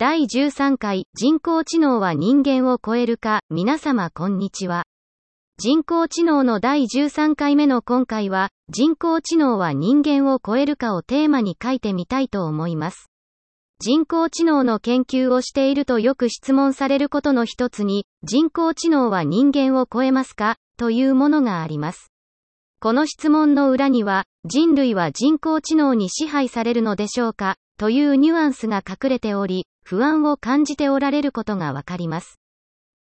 第13回人工知能は人間を超えるか皆様こんにちは。人工知能の第13回目の今回は人工知能は人間を超えるかをテーマに書いてみたいと思います。人工知能の研究をしているとよく質問されることの一つに、人工知能は人間を超えますかというものがあります。この質問の裏には、人類は人工知能に支配されるのでしょうかというニュアンスが隠れており、不安を感じておられることがわかります。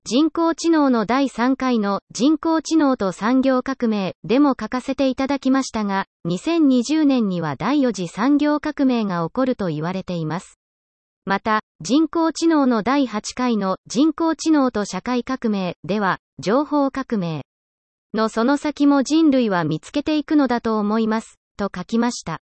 人工知能の第3回の人工知能と産業革命でも書かせていただきましたが、2020年には第4次産業革命が起こると言われています。また、人工知能の第8回の人工知能と社会革命では、情報革命のその先も人類は見つけていくのだと思います、と書きました。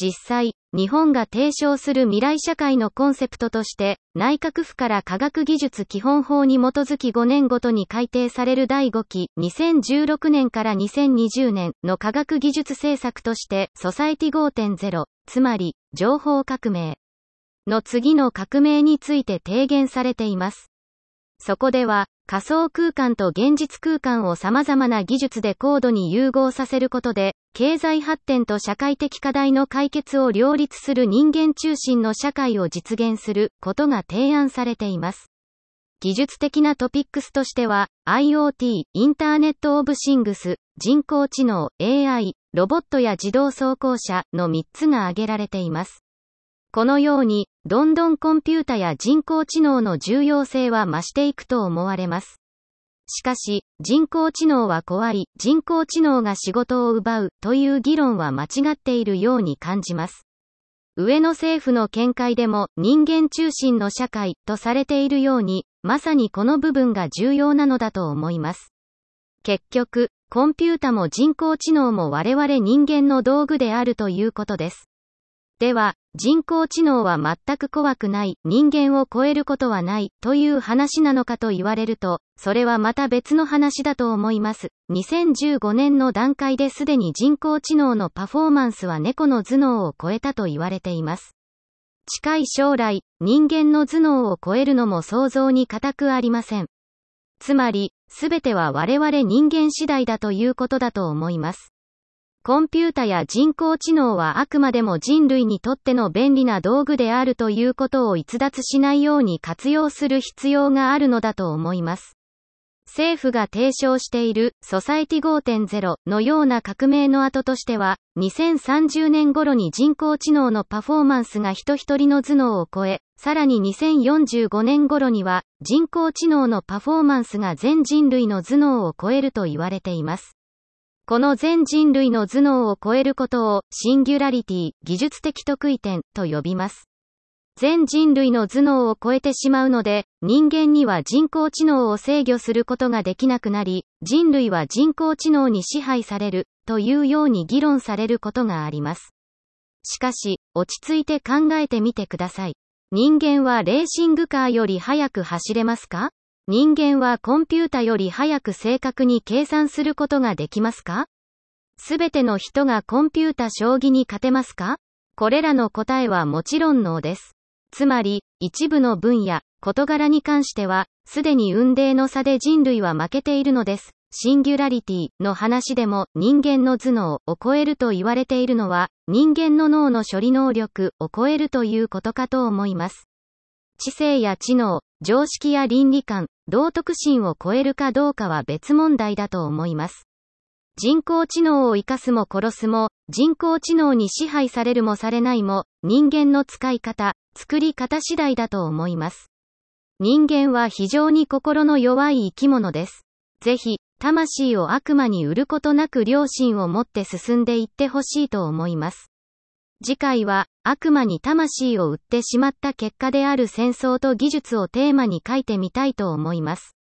実際、日本が提唱する未来社会のコンセプトとして、内閣府から科学技術基本法に基づき5年ごとに改定される第5期2016年から2020年の科学技術政策として、ソサイティ5.0、つまり、情報革命の次の革命について提言されています。そこでは、仮想空間と現実空間を様々な技術で高度に融合させることで、経済発展と社会的課題の解決を両立する人間中心の社会を実現することが提案されています。技術的なトピックスとしては、IoT、インターネットオブシングス、人工知能、AI、ロボットや自動走行車の3つが挙げられています。このように、どんどんコンピュータや人工知能の重要性は増していくと思われます。しかし、人工知能は怖い、人工知能が仕事を奪うという議論は間違っているように感じます。上野政府の見解でも人間中心の社会とされているように、まさにこの部分が重要なのだと思います。結局、コンピュータも人工知能も我々人間の道具であるということです。では、人工知能は全く怖くない、人間を超えることはない、という話なのかと言われると、それはまた別の話だと思います。2015年の段階ですでに人工知能のパフォーマンスは猫の頭脳を超えたと言われています。近い将来、人間の頭脳を超えるのも想像に難くありません。つまり、すべては我々人間次第だということだと思います。コンピュータや人工知能はあくまでも人類にとっての便利な道具であるということを逸脱しないように活用する必要があるのだと思います。政府が提唱しているソサイティ5.0のような革命の後としては、2030年頃に人工知能のパフォーマンスが人一人の頭脳を超え、さらに2045年頃には人工知能のパフォーマンスが全人類の頭脳を超えると言われています。この全人類の頭脳を超えることをシンギュラリティ、技術的得意点と呼びます。全人類の頭脳を超えてしまうので、人間には人工知能を制御することができなくなり、人類は人工知能に支配される、というように議論されることがあります。しかし、落ち着いて考えてみてください。人間はレーシングカーより速く走れますか？人間はコンピュータより早く正確に計算することができますか？すべての人がコンピュータ将棋に勝てますか？これらの答えはもちろんノーです。つまり、一部の分野、事柄に関しては、すでに運命の差で人類は負けているのです。シンギュラリティの話でも人間の頭脳を超えると言われているのは人間の脳の処理能力を超えるということかと思います。知性や知能、常識や倫理観、道徳心を超えるかどうかは別問題だと思います。人工知能を生かすも殺すも、人工知能に支配されるもされないも、人間の使い方、作り方次第だと思います。人間は非常に心の弱い生き物です。ぜひ、魂を悪魔に売ることなく良心を持って進んでいってほしいと思います。次回は、悪魔に魂を売ってしまった結果である戦争と技術をテーマに書いてみたいと思います。